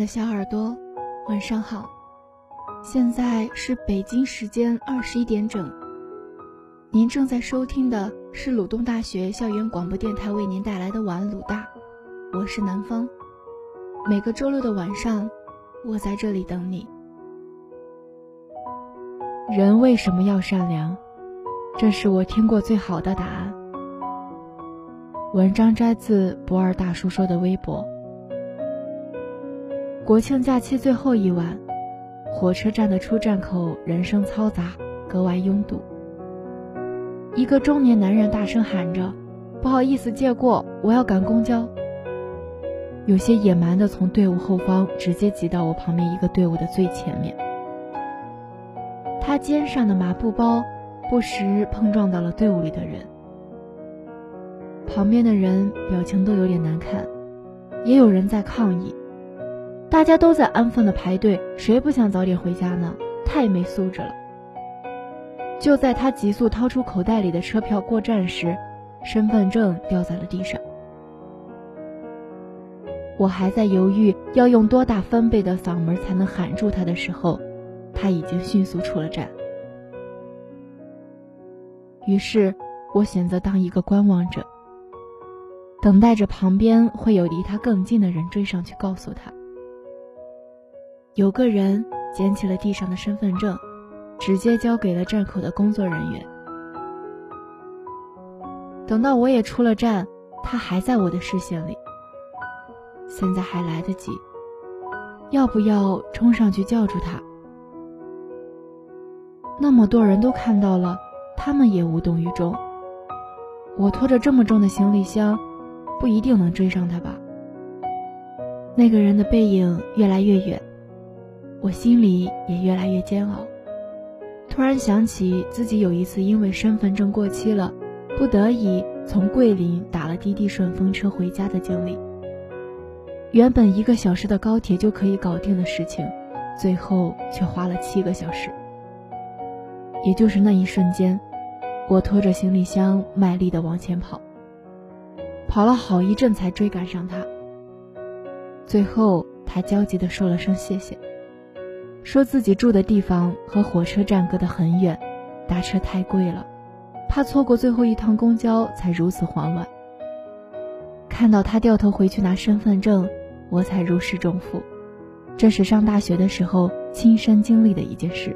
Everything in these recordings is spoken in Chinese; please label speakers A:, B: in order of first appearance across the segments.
A: 的小耳朵，晚上好。现在是北京时间二十一点整。您正在收听的是鲁东大学校园广播电台为您带来的晚鲁大，我是南方。每个周六的晚上，我在这里等你。人为什么要善良？这是我听过最好的答案。文章摘自不二大叔说的微博。国庆假期最后一晚，火车站的出站口人声嘈杂，格外拥堵。一个中年男人大声喊着：“不好意思，借过，我要赶公交。”有些野蛮的从队伍后方直接挤到我旁边一个队伍的最前面。他肩上的麻布包不时碰撞到了队伍里的人。旁边的人表情都有点难看，也有人在抗议。大家都在安分的排队，谁不想早点回家呢？太没素质了。就在他急速掏出口袋里的车票过站时，身份证掉在了地上。我还在犹豫要用多大分贝的嗓门才能喊住他的时候，他已经迅速出了站。于是，我选择当一个观望者。等待着旁边会有离他更近的人追上去告诉他。有个人捡起了地上的身份证，直接交给了站口的工作人员。等到我也出了站，他还在我的视线里。现在还来得及，要不要冲上去叫住他？那么多人都看到了，他们也无动于衷。我拖着这么重的行李箱。不一定能追上他吧。那个人的背影越来越远，我心里也越来越煎熬。突然想起自己有一次因为身份证过期了，不得已从桂林打了滴滴顺风车回家的经历。原本一个小时的高铁就可以搞定的事情，最后却花了七个小时。也就是那一瞬间，我拖着行李箱卖力地往前跑。跑了好一阵才追赶上他。最后，他焦急地说了声谢谢，说自己住的地方和火车站隔得很远，打车太贵了，怕错过最后一趟公交，才如此慌乱。看到他掉头回去拿身份证，我才如释重负。这是上大学的时候亲身经历的一件事。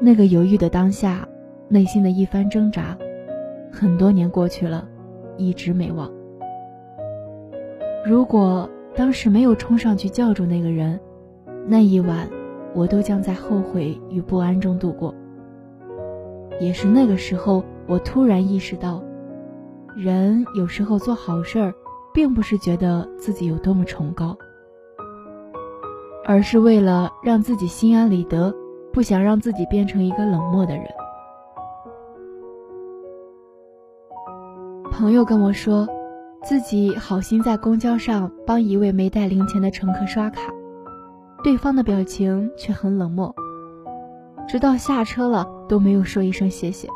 A: 那个犹豫的当下，内心的一番挣扎，很多年过去了。一直没忘。如果当时没有冲上去叫住那个人，那一晚我都将在后悔与不安中度过。也是那个时候，我突然意识到，人有时候做好事儿，并不是觉得自己有多么崇高，而是为了让自己心安理得，不想让自己变成一个冷漠的人。朋友跟我说，自己好心在公交上帮一位没带零钱的乘客刷卡，对方的表情却很冷漠，直到下车了都没有说一声谢谢。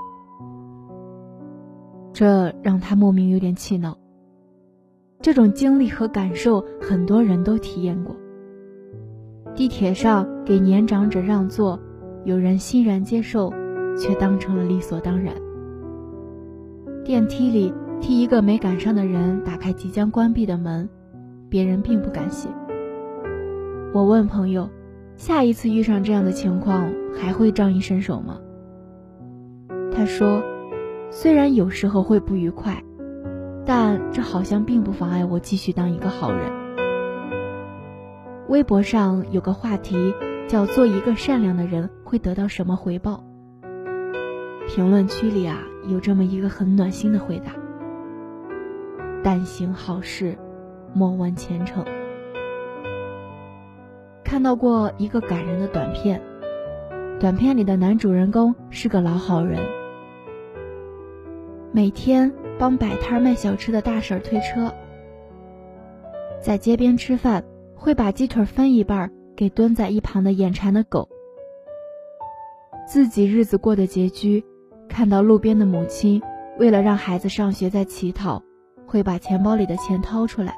A: 这让他莫名有点气恼。这种经历和感受，很多人都体验过。地铁上给年长者让座，有人欣然接受，却当成了理所当然。电梯里。替一个没赶上的人打开即将关闭的门，别人并不感谢。我问朋友：“下一次遇上这样的情况，还会仗义伸手吗？”他说：“虽然有时候会不愉快，但这好像并不妨碍我继续当一个好人。”微博上有个话题叫“做一个善良的人会得到什么回报”。评论区里啊，有这么一个很暖心的回答。但行好事，莫问前程。看到过一个感人的短片，短片里的男主人公是个老好人，每天帮摆摊卖小吃的大婶推车，在街边吃饭会把鸡腿分一半给蹲在一旁的眼馋的狗。自己日子过得拮据，看到路边的母亲为了让孩子上学在乞讨。会把钱包里的钱掏出来。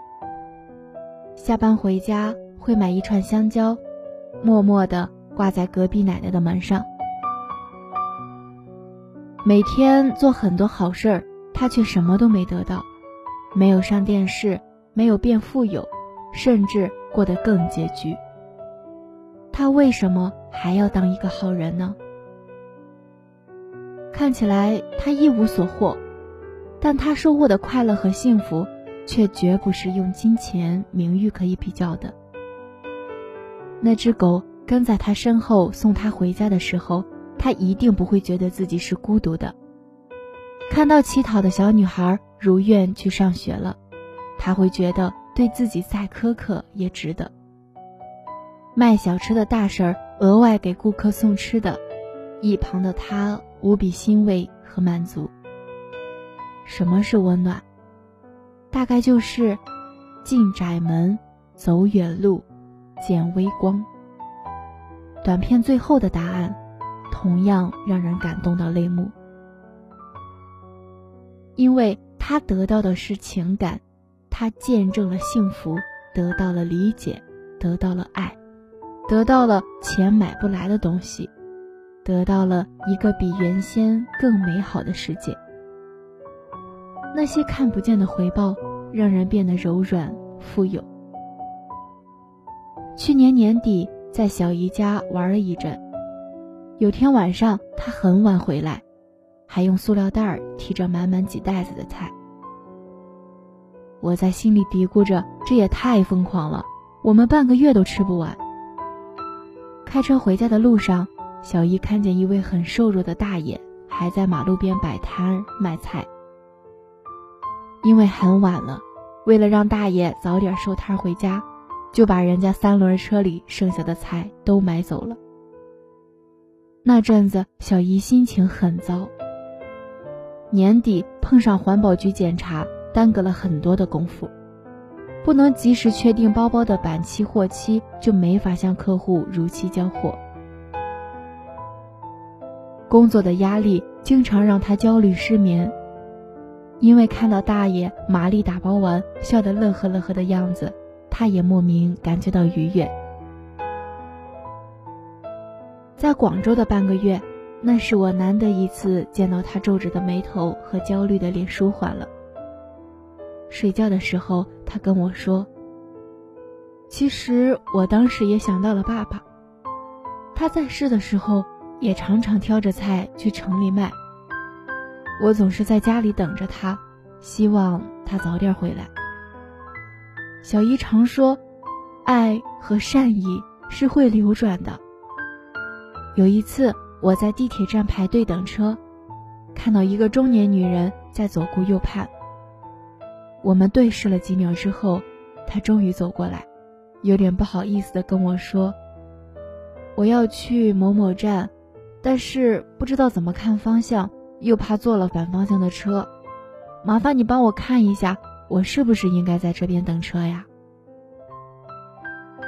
A: 下班回家会买一串香蕉，默默地挂在隔壁奶奶的门上。每天做很多好事儿，他却什么都没得到，没有上电视，没有变富有，甚至过得更拮据。他为什么还要当一个好人呢？看起来他一无所获，但他收获的快乐和幸福，却绝不是用金钱、名誉可以比较的。那只狗跟在他身后送他回家的时候。他一定不会觉得自己是孤独的。看到乞讨的小女孩如愿去上学了，他会觉得对自己再苛刻也值得。卖小吃的大婶额外给顾客送吃的，一旁的他无比欣慰和满足。什么是温暖？大概就是进窄门，走远路，见微光。短片最后的答案。同样让人感动到泪目，因为他得到的是情感，他见证了幸福，得到了理解，得到了爱，得到了钱买不来的东西，得到了一个比原先更美好的世界。那些看不见的回报，让人变得柔软富有。去年年底在小姨家玩了一阵。有天晚上，他很晚回来，还用塑料袋提着满满几袋子的菜。我在心里嘀咕着：“这也太疯狂了，我们半个月都吃不完。”开车回家的路上，小姨看见一位很瘦弱的大爷还在马路边摆摊卖菜。因为很晚了，为了让大爷早点收摊回家，就把人家三轮车里剩下的菜都买走了。那阵子，小姨心情很糟。年底碰上环保局检查，耽搁了很多的功夫，不能及时确定包包的版期货期，就没法向客户如期交货。工作的压力经常让她焦虑失眠，因为看到大爷麻利打包完，笑得乐呵乐呵的样子，他也莫名感觉到愉悦。在广州的半个月，那是我难得一次见到他皱着的眉头和焦虑的脸舒缓了。睡觉的时候，他跟我说：“其实我当时也想到了爸爸，他在世的时候也常常挑着菜去城里卖。我总是在家里等着他，希望他早点回来。”小姨常说：“爱和善意是会流转的。”有一次，我在地铁站排队等车，看到一个中年女人在左顾右盼。我们对视了几秒之后，她终于走过来，有点不好意思的跟我说：“我要去某某站，但是不知道怎么看方向，又怕坐了反方向的车，麻烦你帮我看一下，我是不是应该在这边等车呀？”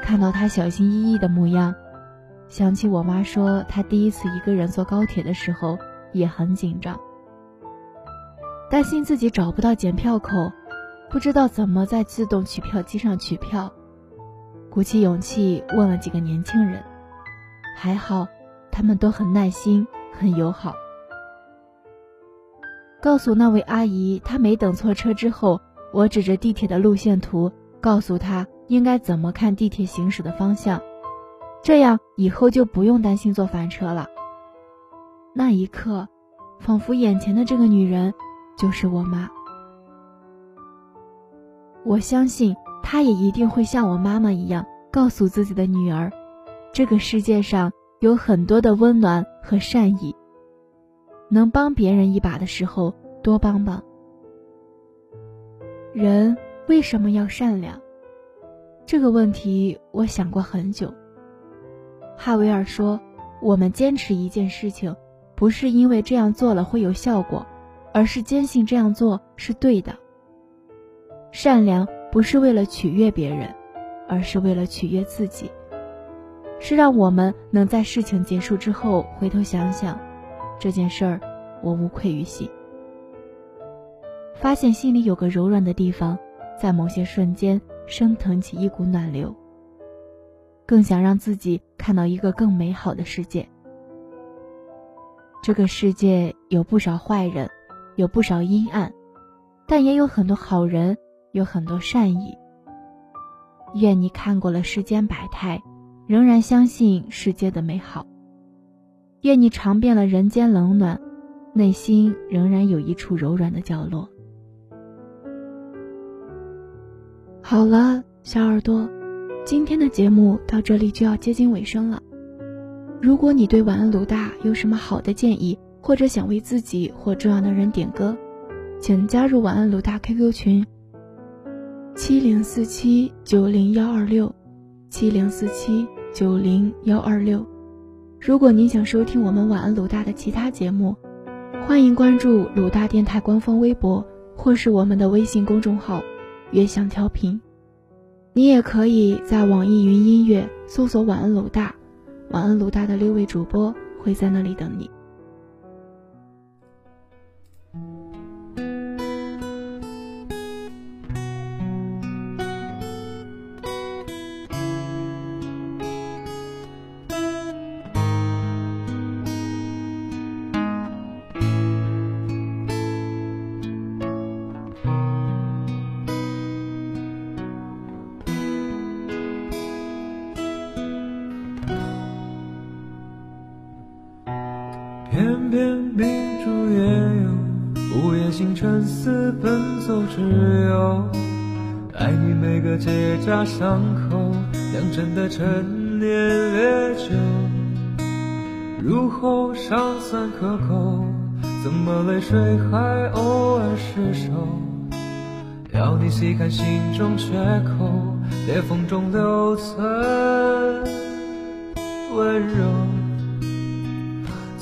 A: 看到他小心翼翼的模样。想起我妈说，她第一次一个人坐高铁的时候也很紧张，担心自己找不到检票口，不知道怎么在自动取票机上取票，鼓起勇气问了几个年轻人，还好，他们都很耐心、很友好。告诉那位阿姨，她没等错车之后，我指着地铁的路线图，告诉她应该怎么看地铁行驶的方向。这样以后就不用担心坐反车了。那一刻，仿佛眼前的这个女人就是我妈。我相信她也一定会像我妈妈一样，告诉自己的女儿，这个世界上有很多的温暖和善意。能帮别人一把的时候，多帮帮。人为什么要善良？这个问题我想过很久。哈维尔说：“我们坚持一件事情，不是因为这样做了会有效果，而是坚信这样做是对的。善良不是为了取悦别人，而是为了取悦自己，是让我们能在事情结束之后回头想想，这件事儿我无愧于心。发现心里有个柔软的地方，在某些瞬间升腾起一股暖流，更想让自己看到一个更美好的世界。这个世界有不少坏人，有不少阴暗，但也有很多好人，有很多善意。愿你看过了世间百态，仍然相信世界的美好。愿你尝遍了人间冷暖，内心仍然有一处柔软的角落。好了，小耳朵，今天的节目到这里就要接近尾声了。如果你对晚安鲁大有什么好的建议，或者想为自己或重要的人点歌，请加入晚安鲁大 QQ 群：七零四七九零幺二六，七零四七九零幺二六。如果您想收听我们晚安鲁大的其他节目，欢迎关注鲁大电台官方微博或是我们的微信公众号“越想调频”。你也可以在网易云音乐搜索“晚安鲁大”。晚安，鲁大的六位主播会在那里等你。
B: 生死奔走之友。爱你每个结痂伤口，酿成的陈年烈酒，入喉尚算可口，怎么泪水还偶尔失守？要你细看心中缺口，裂缝中留存温柔。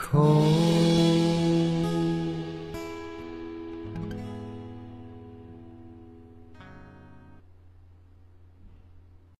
B: 口。